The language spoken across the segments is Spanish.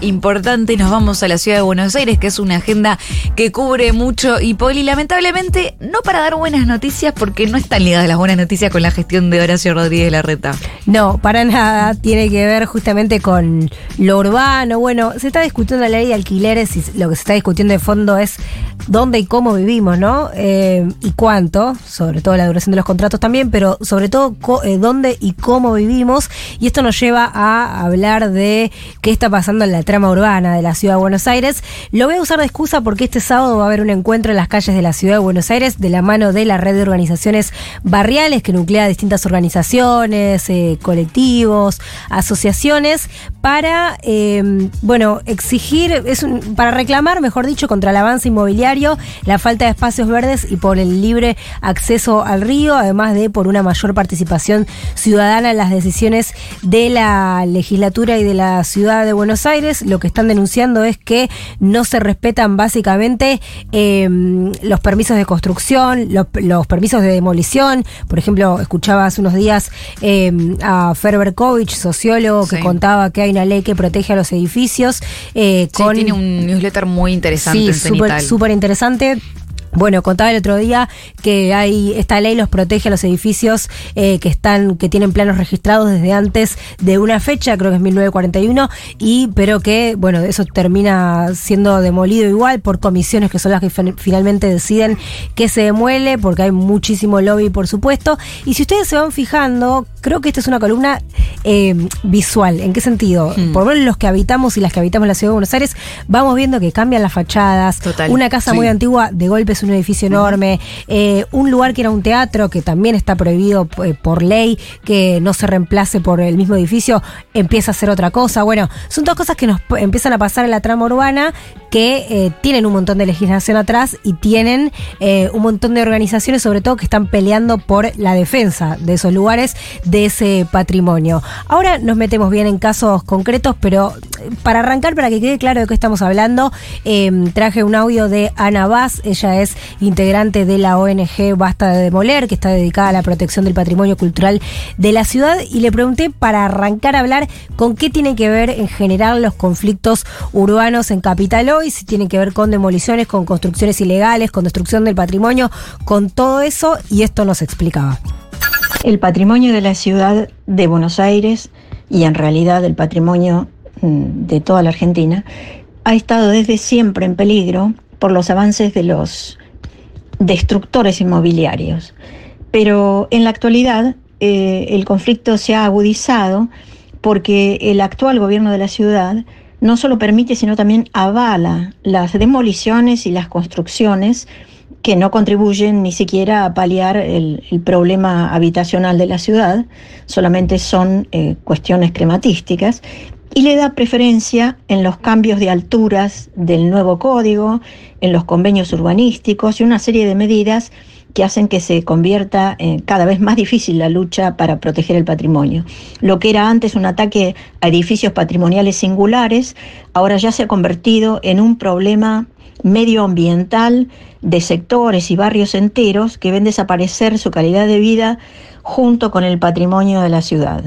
importante, nos vamos a la ciudad de Buenos Aires, que es una agenda que cubre mucho y Poli, lamentablemente, no para dar buenas noticias, porque no están ligadas las buenas noticias con la gestión de Horacio Rodríguez Larreta. No, para nada, tiene que ver justamente con lo urbano. Bueno, se está discutiendo la ley de alquileres y lo que se está discutiendo de fondo es dónde y cómo vivimos, ¿no? Eh, y cuánto, sobre todo la duración de los contratos también, pero sobre todo eh, dónde y cómo vivimos. Y esto nos lleva a hablar de qué está pasando en la trama urbana de la ciudad de Buenos Aires. Lo voy a usar de excusa porque este sábado va a haber un encuentro en las calles de la ciudad de Buenos Aires de la mano de la red de organizaciones barriales que nuclea distintas organizaciones, eh, colectivos, asociaciones para, eh, bueno, exigir, es para reclamar, mejor dicho, contra el avance inmobiliario, la falta de espacios verdes y por el libre acceso al río, además de por una mayor participación ciudadana en las decisiones de la legislatura y de la ciudad de Buenos Aires lo que están denunciando es que no se respetan básicamente em, los permisos de construcción, los, permisos de demolición. Por ejemplo, escuchaba hace unos días em, a Ferberkovich, sociólogo, que contaba que hay una ley que protege a los edificios. Eh, tiene un newsletter muy interesante. Sí, súper interesante. Bueno, contaba el otro día que hay esta ley los protege a los edificios eh, que están que tienen planos registrados desde antes de una fecha, creo que es 1941, y pero que bueno eso termina siendo demolido igual por comisiones que son las que finalmente deciden que se demuele porque hay muchísimo lobby por supuesto. Y si ustedes se van fijando, creo que esta es una columna eh, visual. ¿En qué sentido? Hmm. Por lo menos los que habitamos y las que habitamos la ciudad de Buenos Aires vamos viendo que cambian las fachadas. Una casa muy antigua de golpe es un edificio enorme, eh, un lugar que era un teatro que también está prohibido eh, por ley, que no se reemplace por el mismo edificio, empieza a ser otra cosa. Bueno, son dos cosas que nos empiezan a pasar en la trama urbana que eh, tienen un montón de legislación atrás y tienen un montón de organizaciones, sobre todo que están peleando por la defensa de esos lugares, de ese patrimonio. Ahora nos metemos bien en casos concretos, pero para arrancar, para que quede claro de qué estamos hablando, traje un audio de Ana Vaz, ella es integrante de la ONG Basta de Demoler, que está dedicada a la protección del patrimonio cultural de la ciudad, y le pregunté para arrancar a hablar con qué tiene que ver en general los conflictos urbanos en Capital hoy, si tienen que ver con demoliciones, con construcciones ilegales, con destrucción del patrimonio, con todo eso, y esto nos explicaba. El patrimonio de la ciudad de Buenos Aires y en realidad el patrimonio mm, de toda la Argentina ha estado desde siempre en peligro por los avances de los destructores inmobiliarios. Pero en la actualidad eh, el conflicto se ha agudizado porque el actual gobierno de la ciudad no solo permite, sino también avala las demoliciones y las construcciones que no contribuyen ni siquiera a paliar el, problema habitacional de la ciudad, solamente son eh, cuestiones crematísticas, y le da preferencia en los cambios de alturas del nuevo código, en los convenios urbanísticos y una serie de medidas que hacen que se convierta cada vez más difícil la lucha para proteger el patrimonio. Lo que era antes un ataque a edificios patrimoniales singulares, ahora ya se ha convertido en un problema medioambiental de sectores y barrios enteros que ven desaparecer su calidad de vida junto con el patrimonio de la ciudad.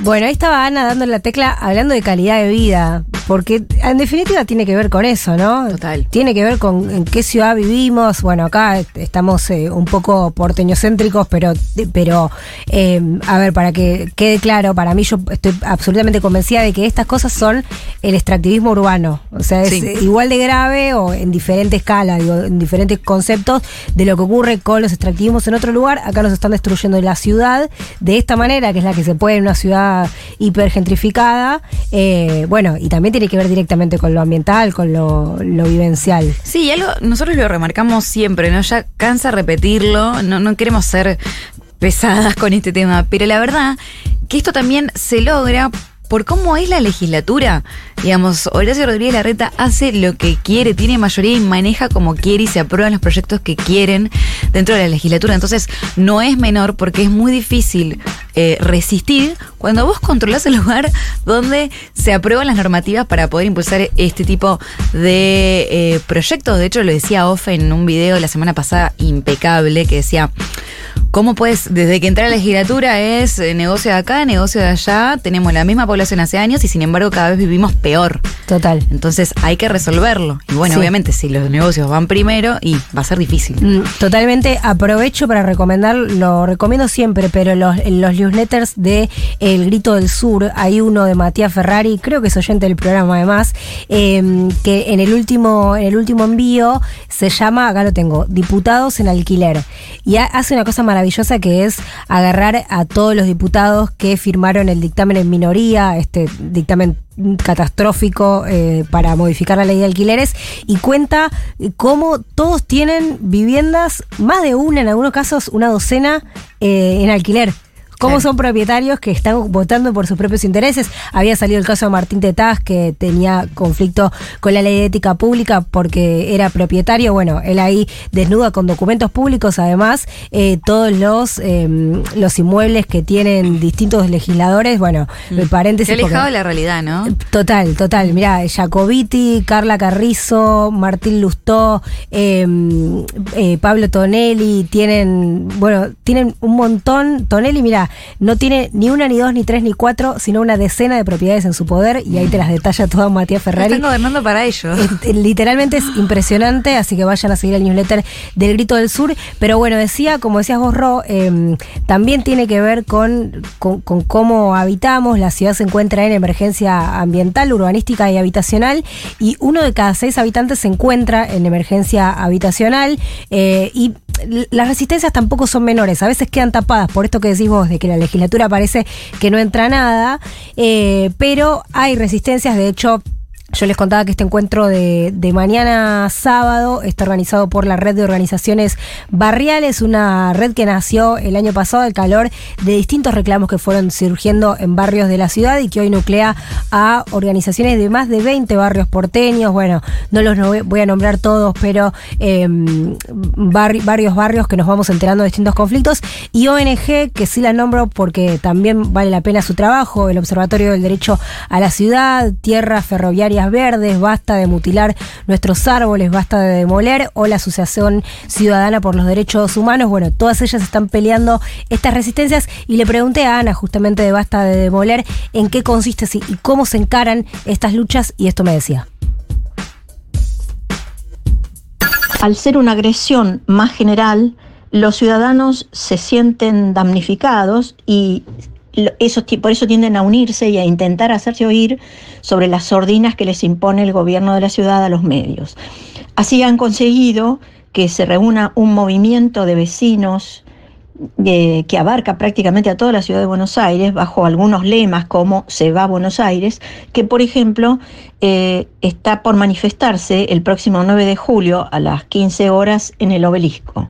Bueno, ahí estaba Ana dando la tecla hablando de calidad de vida, porque en definitiva tiene que ver con eso, ¿no? Total. Tiene que ver con en qué ciudad vivimos. Bueno, acá estamos eh, un poco porteñocéntricos, pero, pero eh, a ver, para que quede claro, para mí yo estoy absolutamente convencida de que estas cosas son el extractivismo urbano. O sea, es igual de grave o en diferente escala, digo, en diferentes conceptos de lo que ocurre con los extractivismos en otro lugar. Acá nos están destruyendo la ciudad de esta manera, que es la que se puede en una ciudad hipergentrificada. Eh, bueno, y también tiene que ver directamente con lo ambiental, con lo, vivencial. Sí, algo, nosotros lo remarcamos siempre, ¿no? Ya cansa repetirlo, no, no queremos ser pesadas con este tema, pero la verdad que esto también se logra por cómo es la legislatura. Digamos, Horacio Rodríguez Larreta hace lo que quiere, tiene mayoría y maneja como quiere y se aprueban los proyectos que quieren dentro de la legislatura. Entonces, no es menor porque es muy difícil eh, resistir cuando vos controlás el lugar donde se aprueban las normativas para poder impulsar este tipo de eh, proyectos. De hecho, lo decía Ofe en un video la semana pasada impecable que decía ¿Cómo puedes, desde que entré a la legislatura es eh, negocio de acá, negocio de allá, tenemos la misma población hace años y sin embargo cada vez vivimos peor? Total. Entonces hay que resolverlo. Y bueno, Sí. obviamente si los negocios van primero, y va a ser difícil. Mm, Totalmente aprovecho para recomendar, lo recomiendo siempre, pero los, los newsletters de El Grito del Sur, hay uno de Matías Ferrari, creo que es oyente del programa además, eh, que en el último, en el último envío se llama, acá lo tengo, Diputados en Alquiler. Y ha- hace una cosa maravillosa que es agarrar a todos los diputados que firmaron el dictamen en minoría, este dictamen catastrófico eh, para modificar la ley de alquileres y cuenta eh, cómo todos tienen viviendas, más de una, en algunos casos una docena, eh, en alquiler. Cómo Claro. son propietarios que están votando por sus propios intereses. Había salido el caso de Martín Tetaz, que tenía conflicto con la ley de ética pública porque era propietario. Bueno, él ahí desnuda con documentos públicos, además, eh, todos los, eh, los inmuebles que tienen distintos legisladores. Bueno, paréntesis. Se ha alejado de la realidad, ¿no? Total, total. Mirá, Jacobiti, Carla Carrizo, Martín Lustó, eh, eh, Pablo Tonelli, tienen, bueno, tienen un montón. Tonelli, no tiene ni una, ni dos, ni tres, ni cuatro, sino una decena de propiedades en su poder y ahí te las detalla toda Matías Ferrari. Están gobernando para ellos. Eh, Literalmente es impresionante, así que vayan a seguir el newsletter del Grito del Sur. Pero bueno, decía, como decías vos, Ro, eh, también tiene que ver con, con, con cómo habitamos. La ciudad se encuentra en emergencia ambiental, urbanística y habitacional. Y uno de cada seis habitantes se encuentra en emergencia habitacional. eh, y las resistencias tampoco son menores. A veces quedan tapadas por esto que decís vos, de que la legislatura parece que no entra nada. eh, pero hay resistencias, de hecho. Yo les contaba que este encuentro de, mañana sábado está organizado por la red de organizaciones barriales, una red que nació el año pasado al calor de distintos reclamos que fueron surgiendo en barrios de la ciudad y que hoy nuclea a organizaciones de más de 20 barrios porteños. Bueno, no los voy a nombrar todos, pero barri- varios barrios que nos vamos enterando de distintos conflictos. Y ONG, que sí la nombro porque también vale la pena su trabajo, el Observatorio del Derecho a la Ciudad, Tierras Verdes, Basta de Mutilar Nuestros Árboles, Basta de Demoler, o la Asociación Ciudadana por los Derechos Humanos. Bueno, todas ellas están peleando estas resistencias y le pregunté a Ana, justamente de Basta de Demoler, en qué consiste y cómo se encaran estas luchas, y esto me decía. Al ser una agresión más general, los ciudadanos se sienten damnificados y por eso tienden a unirse y a intentar hacerse oír sobre las sordinas que les impone el gobierno de la ciudad a los medios. Así han conseguido que se reúna un movimiento de vecinos eh, que abarca prácticamente a toda la ciudad de Buenos Aires, bajo algunos lemas como Se va a Buenos Aires, que por ejemplo eh, está por manifestarse el próximo 9 de julio a las 15 horas en el obelisco.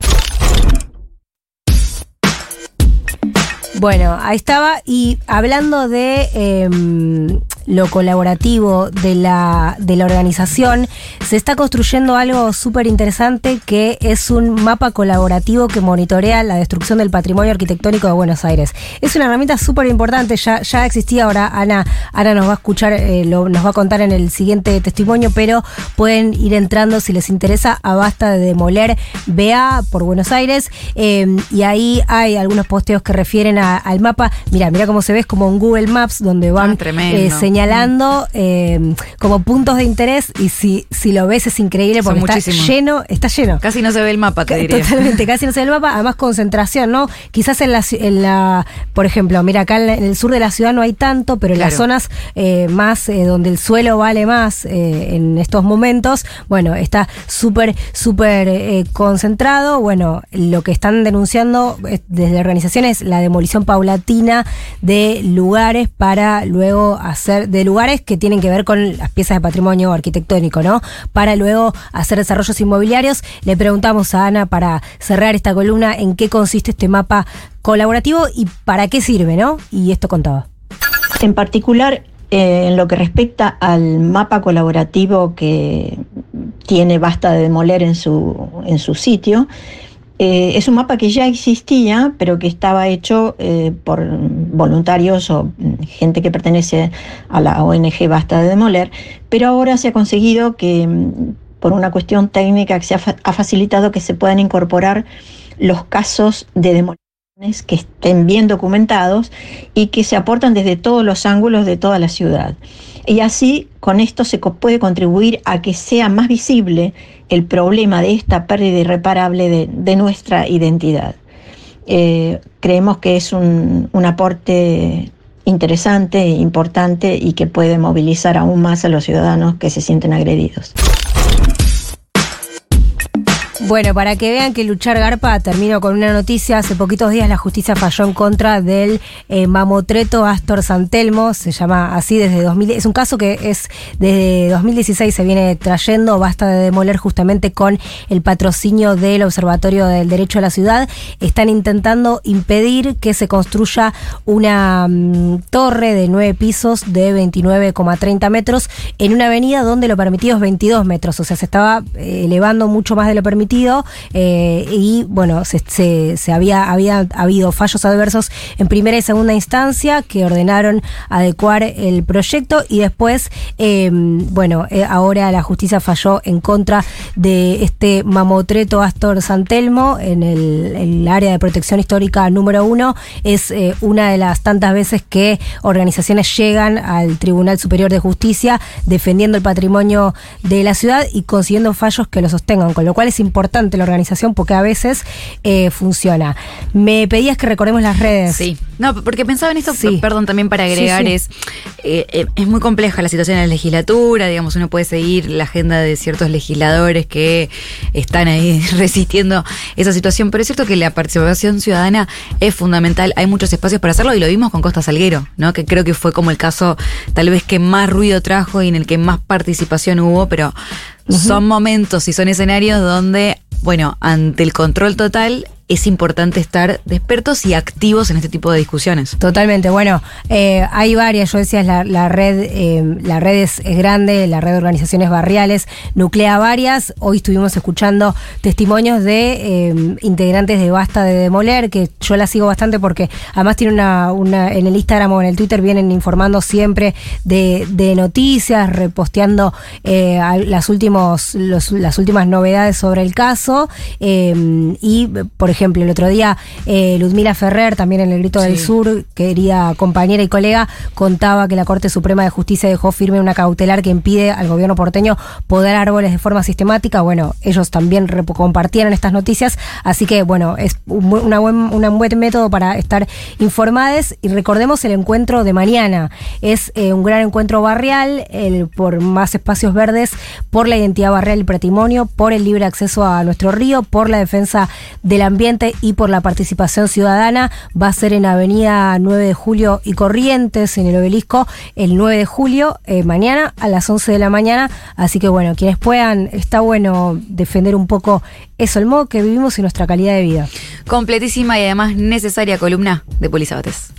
Bueno, ahí estaba. Y hablando de em, lo colaborativo de la, de la organización, se está construyendo algo súper interesante que es un mapa colaborativo que monitorea la destrucción del patrimonio arquitectónico de Buenos Aires. Es una herramienta súper importante, ya, ya existía ahora, Ana, Ana nos va a escuchar, eh, lo- nos va a contar en el siguiente testimonio, pero pueden ir entrando si les interesa a Basta de Demoler BA por Buenos Aires eh, y ahí hay algunos posteos que refieren a- al mapa. Mira, mira cómo se ve, es como un Google Maps donde van Ah, tremendo. eh, señalando eh, como puntos de interés y si, si lo ves es increíble porque está lleno, está lleno. Casi no se ve el mapa, te diría. Totalmente, casi no se ve el mapa, además concentración, ¿no? Quizás en la, en la por ejemplo, mira, acá en, el sur de la ciudad no hay tanto, pero en las zonas eh, más eh, donde el suelo vale más eh, en estos momentos, bueno, está súper, súper concentrado. Bueno, lo que están denunciando desde organizaciones la demolición paulatina de lugares para luego hacer, de lugares que tienen que ver con las piezas de patrimonio arquitectónico, ¿no? Para luego hacer desarrollos inmobiliarios. Le preguntamos a Ana para cerrar esta columna en qué consiste este mapa colaborativo y para qué sirve, ¿no? Y esto contaba. En particular, eh, en lo que respecta al mapa colaborativo que tiene Basta de Demoler en su, en su sitio, eh, es un mapa que ya existía, pero que estaba hecho eh, por voluntarios o mm, gente que pertenece a la ONG Basta de Demoler, pero ahora se ha conseguido que, mm, por una cuestión técnica, que se ha, ha facilitado que se puedan incorporar los casos de demolición que estén bien documentados y que se aportan desde todos los ángulos de toda la ciudad. Y así, con esto se puede contribuir a que sea más visible el problema de esta pérdida irreparable de, nuestra identidad. Eh, creemos que es un, un aporte interesante, importante y que puede movilizar aún más a los ciudadanos que se sienten agredidos. Bueno, para que vean que luchar garpa, termino con una noticia. Hace poquitos días la justicia falló en contra del eh, mamotreto Astor Santelmo, se llama así desde 2000. Es un caso que es desde 2016 se viene trayendo, basta de demoler justamente con el patrocinio del Observatorio del Derecho a la Ciudad. Están intentando impedir que se construya una mm, torre de nueve pisos de 29,30 metros en una avenida donde lo permitido es 22 metros, o sea, se estaba eh, elevando mucho más de lo permitido eh, y bueno, se, había, había habido fallos adversos en primera y segunda instancia que ordenaron adecuar el proyecto y después, em, bueno, eh, ahora la justicia falló en contra de este mamotreto Astor Santelmo en el, área de protección histórica número uno. Es eh, una de las tantas veces que organizaciones llegan al Tribunal Superior de Justicia defendiendo el patrimonio de la ciudad y consiguiendo fallos que lo sostengan, con lo cual es importante importante la organización porque a veces eh, funciona. Me pedías que recordemos las redes. Sí, no, porque pensaba en esto, perdón, también para agregar, es eh, eh, es muy compleja la situación en la legislatura, digamos, uno puede seguir la agenda de ciertos legisladores que están ahí resistiendo esa situación, pero es cierto que la participación ciudadana es fundamental, hay muchos espacios para hacerlo y lo vimos con Costa Salguero, ¿no? Que creo que fue como el caso tal vez que más ruido trajo y en el que más participación hubo, pero son momentos y son escenarios donde, bueno, ante el control total es importante estar despertos y activos en este tipo de discusiones. Totalmente. Bueno, eh, hay varias. Yo decía, la, red, eh, la red es, grande, la red de organizaciones barriales nuclea varias. Hoy estuvimos escuchando testimonios de eh, integrantes de Basta de Demoler, que yo la sigo bastante porque además tiene una, una en el Instagram o en el Twitter vienen informando siempre de, noticias, reposteando las, últimos, las últimas novedades sobre el caso. y, por ejemplo, ejemplo, el otro día eh, Ludmila Ferrer, también en el Grito del Sur, querida compañera y colega, contaba que la Corte Suprema de Justicia dejó firme una cautelar que impide al gobierno porteño podar árboles de forma sistemática. Bueno, ellos también compartieron estas noticias, así que bueno, es una buen, un buen método para estar informados y recordemos el encuentro de mañana. Es eh, un gran encuentro barrial el, por más espacios verdes, por la identidad barrial y patrimonio, por el libre acceso a nuestro río, por la defensa del ambiente y por la participación ciudadana. Va a ser en Avenida 9 de Julio y Corrientes, en el obelisco, el 9 de julio, eh, mañana a las 11 de la mañana. Así que bueno, quienes puedan, está bueno defender un poco eso, el modo que vivimos y nuestra calidad de vida. Completísima y además necesaria columna de Polisabates.